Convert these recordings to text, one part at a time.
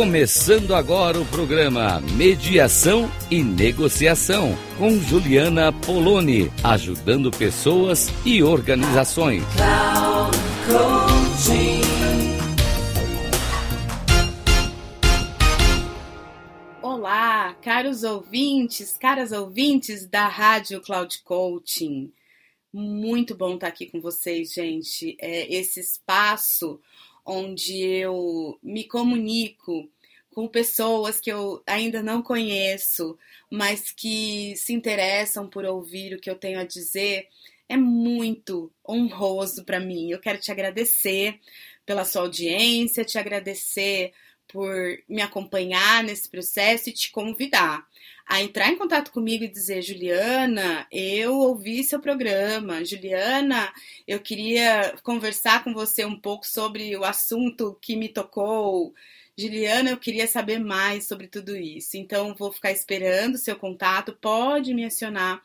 Começando agora o programa Mediação e Negociação com Juliana Poloni, ajudando pessoas e organizações. Olá, caros ouvintes, caras ouvintes da Rádio Cloud Coaching. Muito bom estar aqui com vocês, gente. É esse espaço onde eu me comunico com pessoas que eu ainda não conheço, mas que se interessam por ouvir o que eu tenho a dizer, é muito honroso para mim. Eu quero te agradecer pela sua audiência, te agradecer por me acompanhar nesse processo e te convidar a entrar em contato comigo e dizer: Juliana, eu ouvi seu programa. Juliana, eu queria conversar com você um pouco sobre o assunto que me tocou. Juliana, eu queria saber mais sobre tudo isso. Então, vou ficar esperando seu contato. Pode me acionar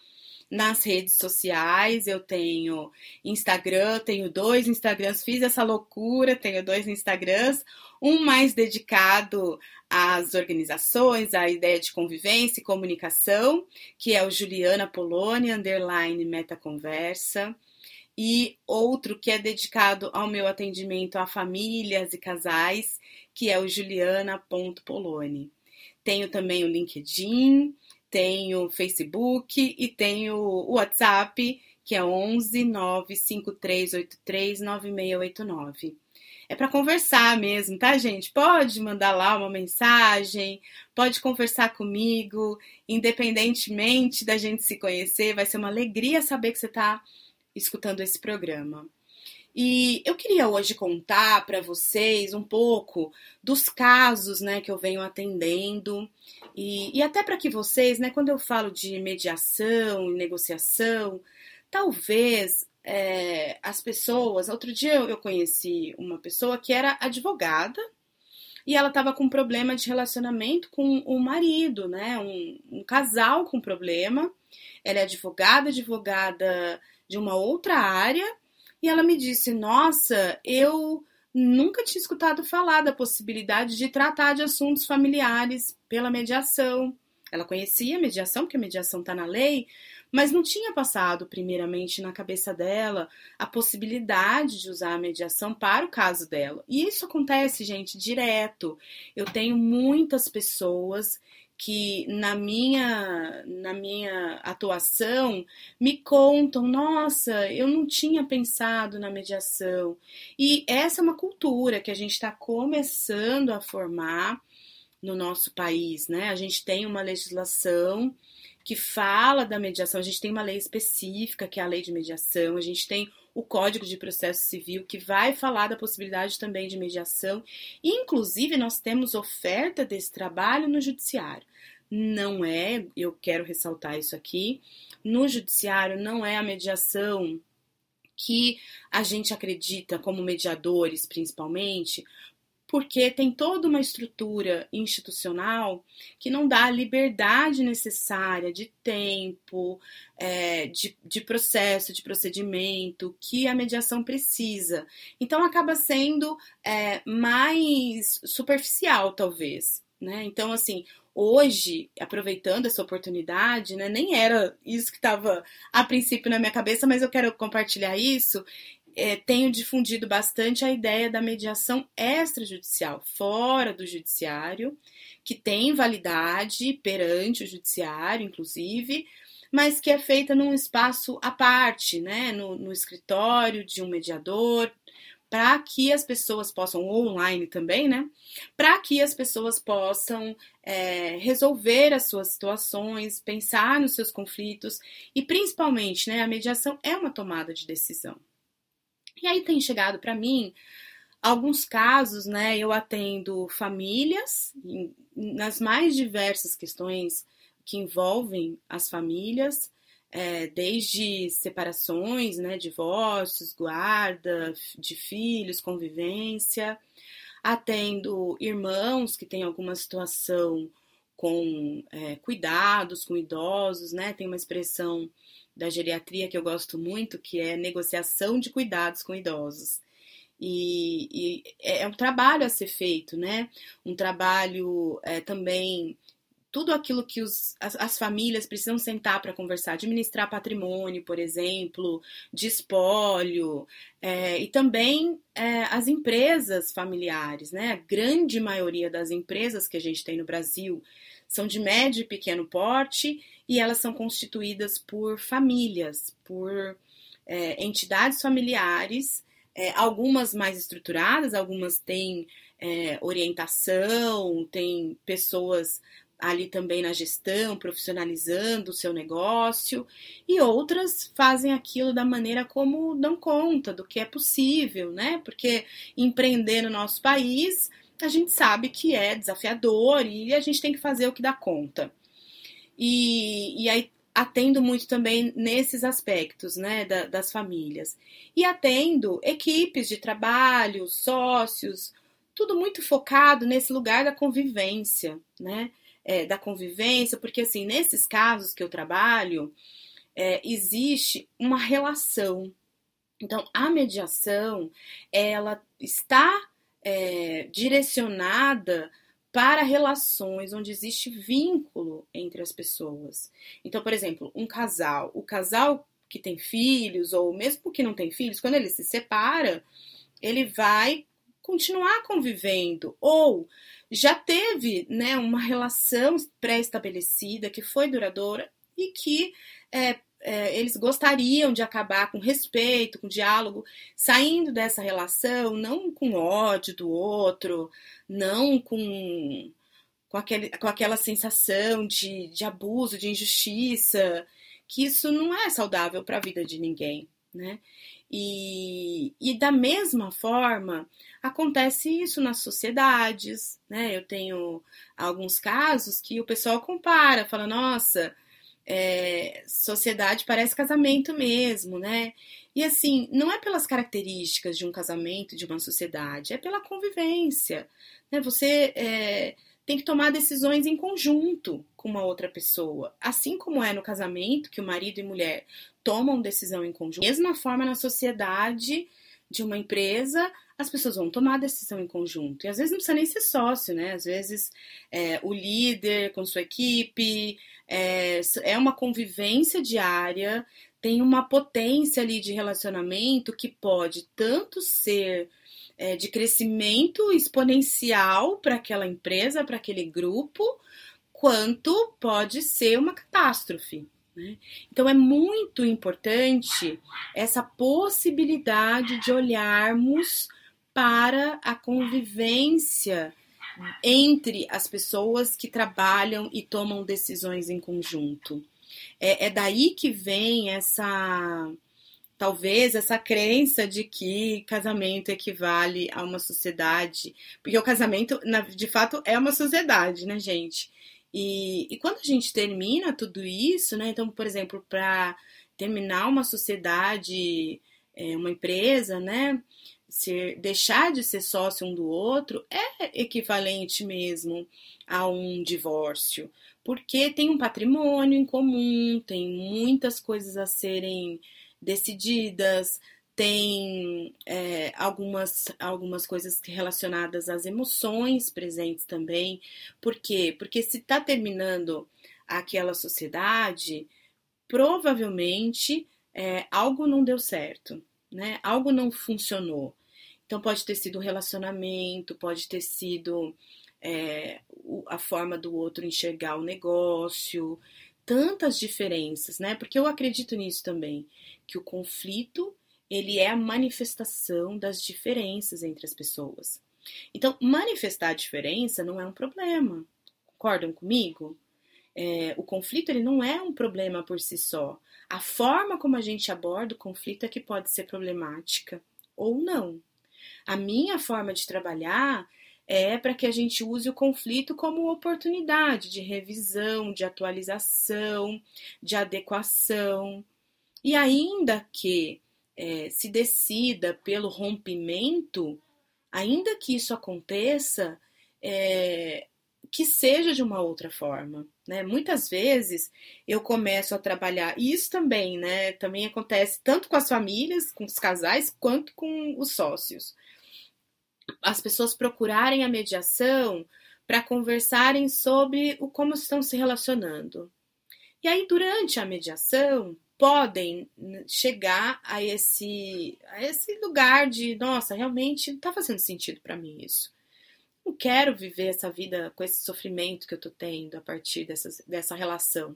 nas redes sociais. Eu tenho Instagram, tenho dois Instagrams, fiz essa loucura, tenho dois Instagrams, um mais dedicado às organizações, à ideia de convivência e comunicação, que é o Juliana Poloni, underline Metaconversa, e outro que é dedicado ao meu atendimento a famílias e casais, que é o juliana.poloni. Tenho também o LinkedIn, tenho Facebook e tenho o WhatsApp, que é 11 95383 9689 é para conversar mesmo, tá, gente? Pode mandar lá uma mensagem, pode conversar comigo, independentemente da gente se conhecer, vai ser uma alegria saber que você está escutando esse programa. E eu queria hoje contar para vocês um pouco dos casos né, que eu venho atendendo e, e até para que vocês, né, quando eu falo de mediação e negociação, talvez é, as pessoas. Outro dia eu conheci uma pessoa que era advogada e ela estava com problema de relacionamento com o marido, né? Um, um, casal com problema. Ela é advogada, advogada de uma outra área, e ela me disse: Nossa, eu nunca tinha escutado falar da possibilidade de tratar de assuntos familiares pela mediação. Ela conhecia a mediação, porque a mediação está na lei, mas não tinha passado primeiramente na cabeça dela a possibilidade de usar a mediação para o caso dela. E isso acontece, gente, direto. Eu tenho muitas pessoas que na minha na minha atuação me contam, nossa, eu não tinha pensado na mediação. E essa é uma cultura que a gente está começando a formar no nosso país, né? A gente tem uma legislação que fala da mediação. A gente tem uma lei específica, que é a lei de mediação, a gente tem o Código de Processo Civil, que vai falar da possibilidade também de mediação. Inclusive, nós temos oferta desse trabalho no Judiciário. Não é, eu quero ressaltar isso aqui, no Judiciário não é a mediação que a gente acredita como mediadores, principalmente, porque tem toda uma estrutura institucional que não dá a liberdade necessária de tempo, é, de, de processo, de procedimento que a mediação precisa. Então acaba sendo é, mais superficial, talvez. Né? Então, assim, hoje, aproveitando essa oportunidade, né, nem era isso que estava a princípio na minha cabeça, mas eu quero compartilhar isso é, tenho difundido bastante a ideia da mediação extrajudicial, fora do judiciário, que tem validade perante o judiciário, inclusive, mas que é feita num espaço à parte, né, no, no escritório de um mediador, para que as pessoas possam, ou online também, né, para que as pessoas possam é, resolver as suas situações, pensar nos seus conflitos e, principalmente, né, a mediação é uma tomada de decisão. E aí tem chegado para mim alguns casos, né? Eu atendo famílias nas mais diversas questões que envolvem as famílias, é, desde separações, né, divórcios, guarda de filhos, convivência. Atendo irmãos que têm alguma situação com é, cuidados com idosos, né? Tem uma expressão da geriatria que eu gosto muito, que é negociação de cuidados com idosos. E, e, é um trabalho a ser feito, né? Um trabalho é, também tudo aquilo que os, as, as famílias precisam sentar para conversar, administrar patrimônio, por exemplo, de espólio, é, e também é, as empresas familiares, né? A grande maioria das empresas que a gente tem no Brasil são de médio e pequeno porte e elas são constituídas por famílias, por é, entidades familiares, é, algumas mais estruturadas, algumas têm é, orientação, tem pessoas ali também na gestão, profissionalizando o seu negócio, e outras fazem aquilo da maneira como dão conta do que é possível, né? Porque empreender no nosso país, a gente sabe que é desafiador e a gente tem que fazer o que dá conta. E, e aí atendo muito também nesses aspectos, né, da, das famílias. E atendo equipes de trabalho, sócios, tudo muito focado nesse lugar da convivência, né? É, da convivência, porque assim, nesses casos que eu trabalho, é, existe uma relação. Então, a mediação, ela está é, direcionada para relações onde existe vínculo entre as pessoas. Então, por exemplo, um casal, o casal que tem filhos, ou mesmo que não tem filhos, quando ele se separa, ele vai continuar convivendo, ou já teve né, uma relação pré-estabelecida que foi duradoura e que é, é, eles gostariam de acabar com respeito, com diálogo, saindo dessa relação, não com ódio do outro, não com, com, aquele, com aquela sensação de, de abuso, de injustiça, que isso não é saudável para a vida de ninguém. Né? E, e da mesma forma, acontece isso nas sociedades, né? Eu tenho alguns casos que o pessoal compara, fala, nossa, é, sociedade parece casamento mesmo, né? E assim, não é pelas características de um casamento, de uma sociedade, é pela convivência. Né? Você é, tem que tomar decisões em conjunto com uma outra pessoa. Assim como é no casamento, que o marido e mulher tomam decisão em conjunto, mesma forma na sociedade de uma empresa, as pessoas vão tomar decisão em conjunto. E às vezes não precisa nem ser sócio, né? Às vezes é, o líder com sua equipe, é, é uma convivência diária, tem uma potência ali de relacionamento que pode tanto ser é, de crescimento exponencial para aquela empresa, para aquele grupo, quanto pode ser uma catástrofe. Né? Então é muito importante essa possibilidade de olharmos para a convivência entre as pessoas que trabalham e tomam decisões em conjunto. É, é daí que vem essa talvez essa crença de que casamento equivale a uma sociedade, porque o casamento, de fato, é uma sociedade, né, gente? E, e quando a gente termina tudo isso, né? Então, por exemplo, para terminar uma sociedade, é, uma empresa, né? Ser, deixar de ser sócio um do outro é equivalente mesmo a um divórcio, porque tem um patrimônio em comum, tem muitas coisas a serem decididas, tem é, algumas, algumas coisas relacionadas às emoções presentes também. Por quê? Porque se está terminando aquela sociedade, provavelmente é, algo não deu certo, né? Algo não funcionou. Então pode ter sido relacionamento, pode ter sido é, a forma do outro enxergar o negócio, tantas diferenças, né? Porque eu acredito nisso também, que o conflito ele é a manifestação das diferenças entre as pessoas. Então, manifestar a diferença não é um problema. Concordam comigo? É, o conflito ele não é um problema por si só. A forma como a gente aborda o conflito é que pode ser problemática ou não. A minha forma de trabalhar é para que a gente use o conflito como oportunidade de revisão, de atualização, de adequação. E ainda que é, se decida pelo rompimento, ainda que isso aconteça, é, que seja de uma outra forma, né? Muitas vezes eu começo a trabalhar, e isso também, né? Também acontece tanto com as famílias, com os casais, quanto com os sócios. As pessoas procurarem a mediação para conversarem sobre o como estão se relacionando. E aí, durante a mediação, podem chegar a esse, a esse lugar de, nossa, realmente está fazendo sentido para mim isso. Não quero viver essa vida com esse sofrimento que eu estou tendo a partir dessa, dessa relação.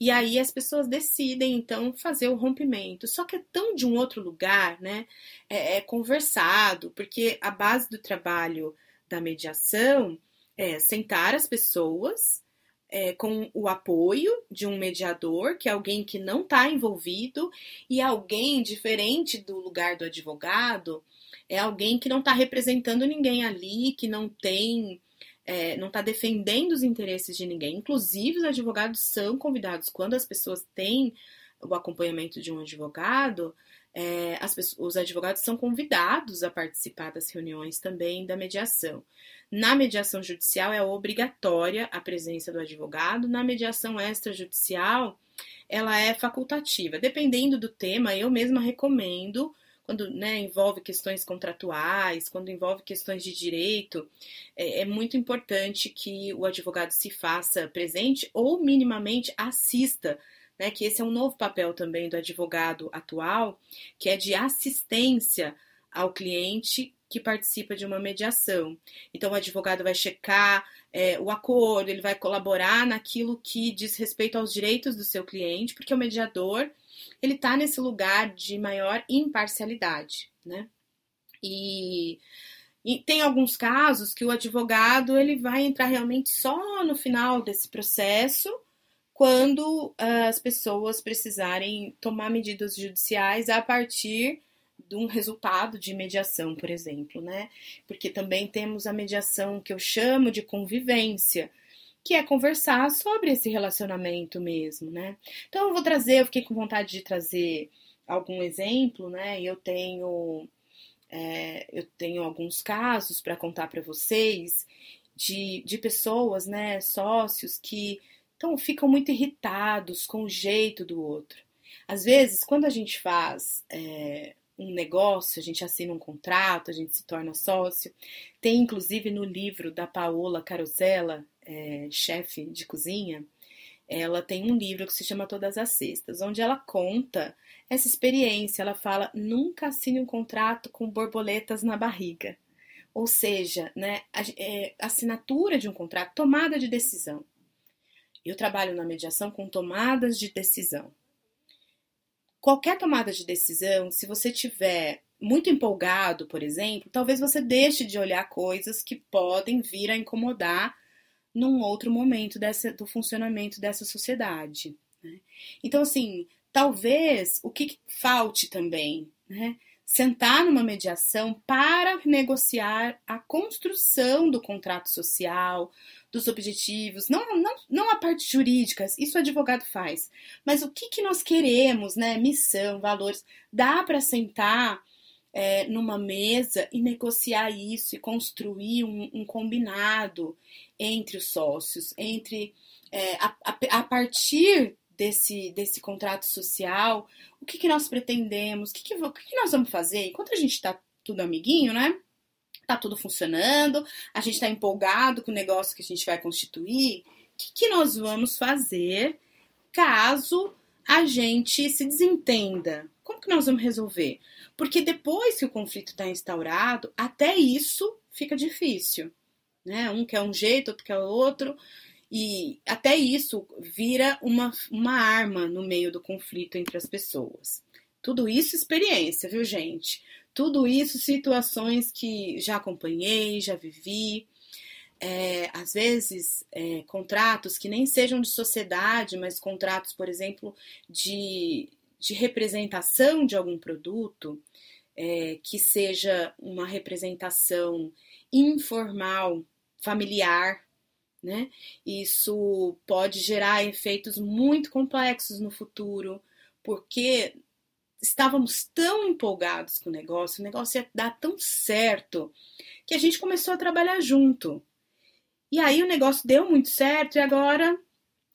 E aí as pessoas decidem então fazer o rompimento. Só que é tão de um outro lugar, né? É, é conversado, porque a base do trabalho da mediação é sentar as pessoas é, com o apoio de um mediador, que é alguém que não está envolvido, e alguém diferente do lugar do advogado, é alguém que não está representando ninguém ali, que não tem. É, não está defendendo os interesses de ninguém. Inclusive, os advogados são convidados, quando as pessoas têm o acompanhamento de um advogado, é, as, os advogados são convidados a participar das reuniões também da mediação. Na mediação judicial é obrigatória a presença do advogado, na mediação extrajudicial ela é facultativa. Dependendo do tema, eu mesma recomendo quando né, envolve questões contratuais, quando envolve questões de direito, é, é, muito importante que o advogado se faça presente ou minimamente assista né, que esse é um novo papel também do advogado atual, que é de assistência ao cliente que participa de uma mediação. Então, o advogado vai checar é, o acordo, ele vai colaborar naquilo que diz respeito aos direitos do seu cliente, porque o mediador ele está nesse lugar de maior imparcialidade, né? E, e, tem alguns casos que o advogado ele vai entrar realmente só no final desse processo quando uh, as pessoas precisarem tomar medidas judiciais a partir de um resultado de mediação, por exemplo, né? Porque também temos a mediação que eu chamo de convivência, que é conversar sobre esse relacionamento mesmo, né? Então eu vou trazer, eu fiquei com vontade de trazer algum exemplo, né? Eu tenho é, eu tenho alguns casos para contar para vocês de, de pessoas, né, sócios que então ficam muito irritados com o jeito do outro. Às vezes, quando a gente faz é, um negócio, a gente assina um contrato, a gente se torna sócio. Tem inclusive no livro da Paola Carosella, é, chefe de cozinha, ela tem um livro que se chama Todas as Sextas, onde ela conta essa experiência. Ela fala: nunca assine um contrato com borboletas na barriga. Ou seja, né, a, é, assinatura de um contrato, tomada de decisão. Eu trabalho na mediação com tomadas de decisão. Qualquer tomada de decisão, se você tiver muito empolgado, por exemplo, talvez você deixe de olhar coisas que podem vir a incomodar num outro momento dessa, do funcionamento dessa sociedade. Né? Então, assim, talvez o que falte também, né? Sentar numa mediação para negociar a construção do contrato social, dos objetivos, não, não, não a parte jurídica, isso o advogado faz, mas o que, que nós queremos, né? Missão, valores. Dá para sentar é, numa mesa e negociar isso e construir um, um combinado entre os sócios, entre é, a, a, a partir desse, desse contrato social, o que, que nós pretendemos, o que, que, o que, que nós vamos fazer, enquanto a gente está tudo amiguinho, né? Tá tudo funcionando, a gente está empolgado com o negócio que a gente vai constituir, o que, que nós vamos fazer caso a gente se desentenda? Como que nós vamos resolver? Porque depois que o conflito está instaurado, até isso fica difícil. Né? Um quer um jeito, outro quer outro. E até isso vira uma, uma arma no meio do conflito entre as pessoas. Tudo isso experiência, viu, gente? Tudo isso situações que já acompanhei, já vivi. É, às vezes, é, contratos que nem sejam de sociedade, mas contratos, por exemplo, de, de representação de algum produto, é, que seja uma representação informal, familiar, né? Isso pode gerar efeitos muito complexos no futuro, porque estávamos tão empolgados com o negócio, o negócio ia dar tão certo, que a gente começou a trabalhar junto. E aí o negócio deu muito certo e agora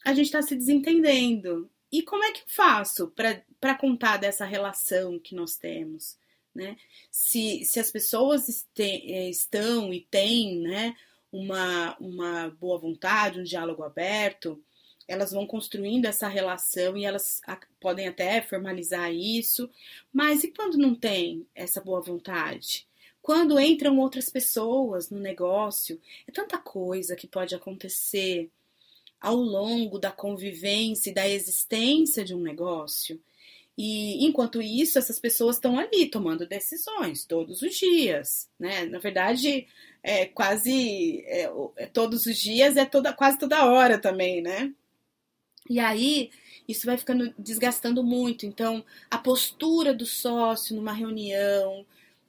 a gente está se desentendendo. E como é que eu faço para contar dessa relação que nós temos? Né? Se, se as pessoas este, eh, estão e têm né, uma, uma boa vontade, um diálogo aberto, elas vão construindo essa relação e elas podem até formalizar isso, mas e quando não tem essa boa vontade? Quando entram outras pessoas no negócio, é tanta coisa que pode acontecer ao longo da convivência e da existência de um negócio. E enquanto isso, essas pessoas estão ali tomando decisões todos os dias, né? Na verdade, é quase é, é todos os dias, é toda quase toda hora também, né? E aí isso vai ficando desgastando muito. Então, a postura do sócio numa reunião,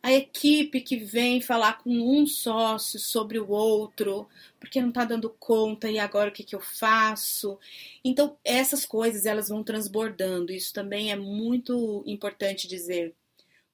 a equipe que vem falar com um sócio sobre o outro, porque não está dando conta e agora o que, que eu faço? Então, essas coisas elas vão transbordando. Isso também é muito importante dizer.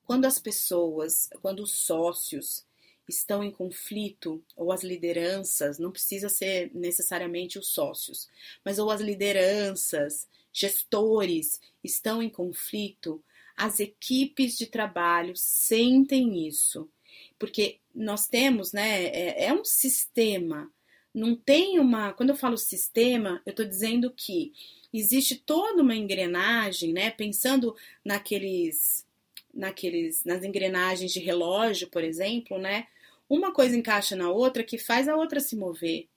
Quando as pessoas, quando os sócios estão em conflito, ou as lideranças, não precisa ser necessariamente os sócios, mas ou as lideranças, gestores estão em conflito, as equipes de trabalho sentem isso, porque nós temos, né, é, é um sistema, não tem uma. Quando eu falo sistema, eu estou dizendo que existe toda uma engrenagem, né, pensando naqueles naqueles nas engrenagens de relógio, por exemplo, né? Uma coisa encaixa na outra que faz a outra se mover.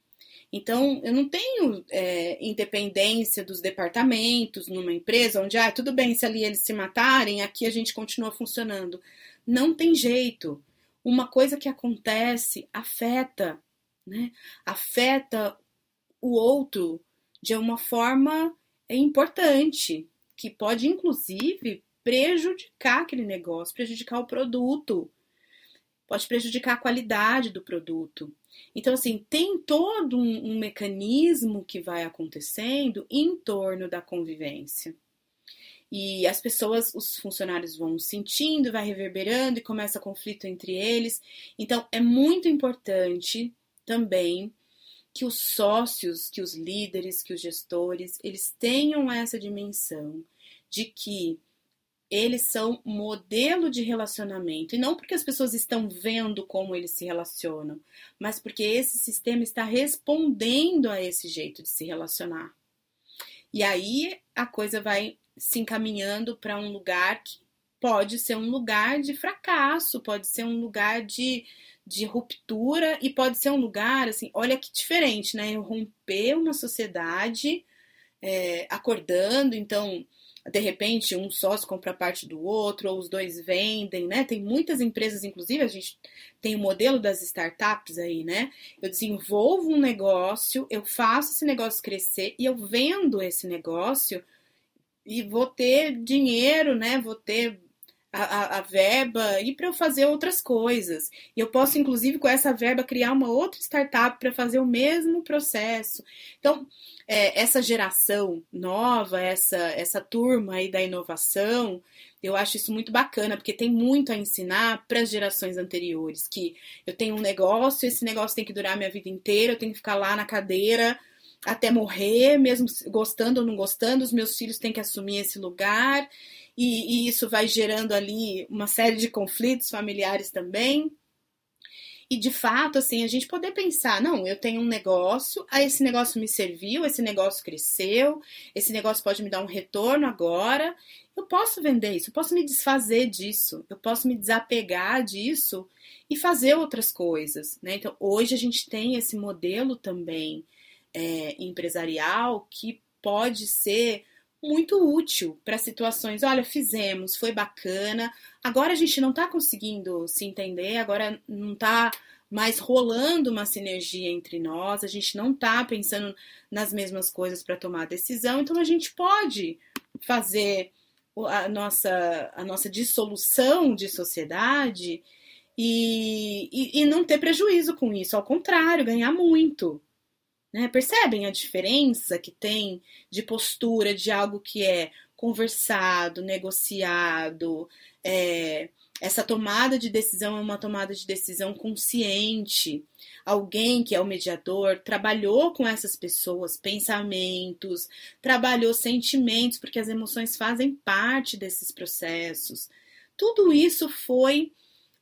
Então, eu não tenho é, independência dos departamentos numa empresa onde, ah, tudo bem se ali eles se matarem, aqui a gente continua funcionando. Não tem jeito. Uma coisa que acontece afeta, né? Afeta o outro de uma forma importante, que pode inclusive prejudicar aquele negócio, prejudicar o produto, pode prejudicar a qualidade do produto. Então, assim, tem todo um, um mecanismo que vai acontecendo em torno da convivência. E as pessoas, os funcionários vão sentindo, vai reverberando e começa conflito entre eles. Então, é muito importante também que os sócios, que os líderes, que os gestores, eles tenham essa dimensão de que eles são modelo de relacionamento. E não porque as pessoas estão vendo como eles se relacionam, mas porque esse sistema está respondendo a esse jeito de se relacionar. E aí a coisa vai se encaminhando para um lugar que pode ser um lugar de fracasso, pode ser um lugar de, de ruptura e pode ser um lugar, assim, olha que diferente, né? Eu romper uma sociedade é, acordando, então de repente um sócio compra parte do outro, ou os dois vendem, né? Tem muitas empresas, inclusive, a gente tem o modelo das startups aí, né? Eu desenvolvo um negócio, eu faço esse negócio crescer e eu vendo esse negócio e vou ter dinheiro, né? Vou ter a, a, a verba e para eu fazer outras coisas. E eu posso, inclusive, com essa verba, criar uma outra startup para fazer o mesmo processo. Então, é, essa geração nova, essa, essa turma aí da inovação, eu acho isso muito bacana, porque tem muito a ensinar para as gerações anteriores, que eu tenho um negócio, esse negócio tem que durar minha vida inteira, eu tenho que ficar lá na cadeira até morrer, mesmo gostando ou não gostando, os meus filhos têm que assumir esse lugar, e, e isso vai gerando ali uma série de conflitos familiares também. E de fato, assim, a gente poder pensar, não, eu tenho um negócio, aí esse negócio me serviu, esse negócio cresceu, esse negócio pode me dar um retorno agora. Eu posso vender isso, eu posso me desfazer disso, eu posso me desapegar disso e fazer outras coisas, né? Então, hoje a gente tem esse modelo também é, empresarial que pode ser muito útil para situações. Olha, fizemos, foi bacana. Agora a gente não está conseguindo se entender, agora não está mais rolando uma sinergia entre nós, a gente não está pensando nas mesmas coisas para tomar decisão, então a gente pode fazer a nossa, a nossa dissolução de sociedade e, e, e não ter prejuízo com isso, ao contrário, ganhar muito. Né? Percebem a diferença que tem de postura de algo que é conversado, negociado, é, essa tomada de decisão é uma tomada de decisão consciente. Alguém que é o mediador trabalhou com essas pessoas pensamentos, trabalhou sentimentos, porque as emoções fazem parte desses processos. Tudo isso foi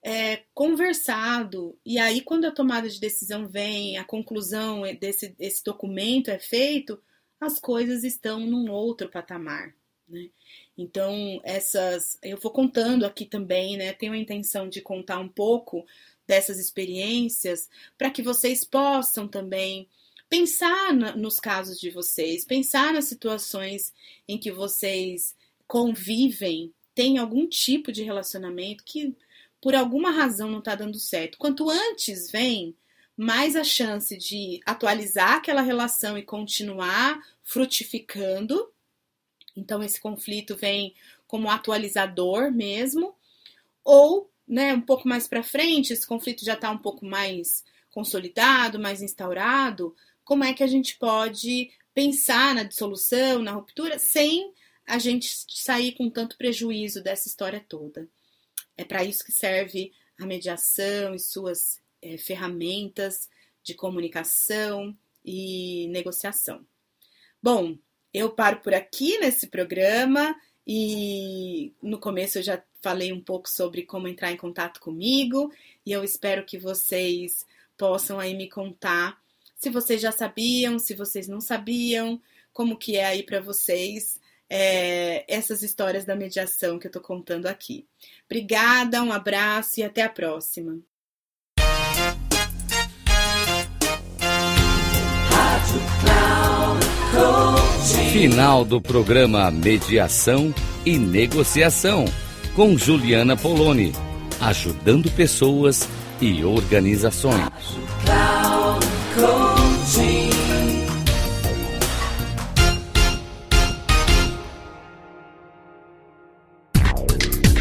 é, conversado. E aí, quando a tomada de decisão vem, a conclusão desse, documento é feito, as coisas estão num outro patamar. Né? Então, essas. Eu vou contando aqui também, né? Tenho a intenção de contar um pouco dessas experiências para que vocês possam também pensar na, nos casos de vocês, pensar nas situações em que vocês convivem, tem algum tipo de relacionamento que por alguma razão não está dando certo. Quanto antes vem, mais a chance de atualizar aquela relação e continuar frutificando então esse conflito vem como atualizador mesmo, ou, né, um pouco mais para frente, esse conflito já está um pouco mais consolidado, mais instaurado, como é que a gente pode pensar na dissolução, na ruptura, sem a gente sair com tanto prejuízo dessa história toda. É para isso que serve a mediação e suas é, ferramentas de comunicação e negociação. Bom, eu paro por aqui nesse programa e no começo eu já falei um pouco sobre como entrar em contato comigo e eu espero que vocês possam aí me contar se vocês já sabiam, se vocês não sabiam, como que é aí para vocês é, essas histórias da mediação que eu estou contando aqui. Obrigada, um abraço e até a próxima. Final do programa Mediação e Negociação com Juliana Poloni, ajudando pessoas e organizações.